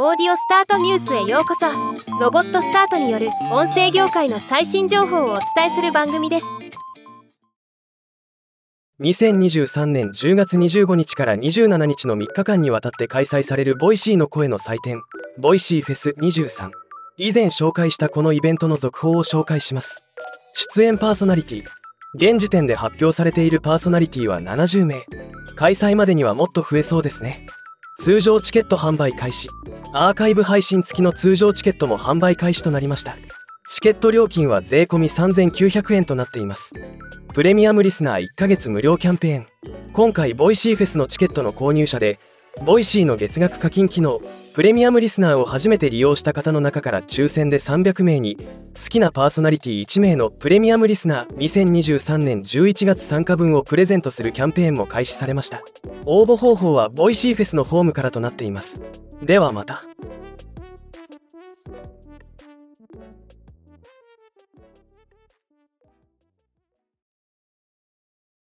オーディオスタートニュースへようこそ。ロボットスタートによる音声業界の最新情報をお伝えする番組です。2023年10月25日から27日の3日間にわたって開催される Voicy の声の祭典 Voicy FES 23以前紹介したこのイベントの続報を紹介します。出演パーソナリティ現時点で発表されているパーソナリティは70名。開催までにはもっと増えそうですね。通常チケット販売開始。アーカイブ配信付きの通常チケットも販売開始となりました。チケット料金は税込3900円となっています。プレミアムリスナー1ヶ月無料キャンペーン。今回 Voicy FES のチケットの購入者で Voicy の月額課金機能プレミアムリスナーを初めて利用した方の中から抽選で300名に好きなパーソナリティ1名のプレミアムリスナー2023年11月参加分をプレゼントするキャンペーンも開始されました。応募方法はボイシーフェスのフォームからとなっています。ではまた。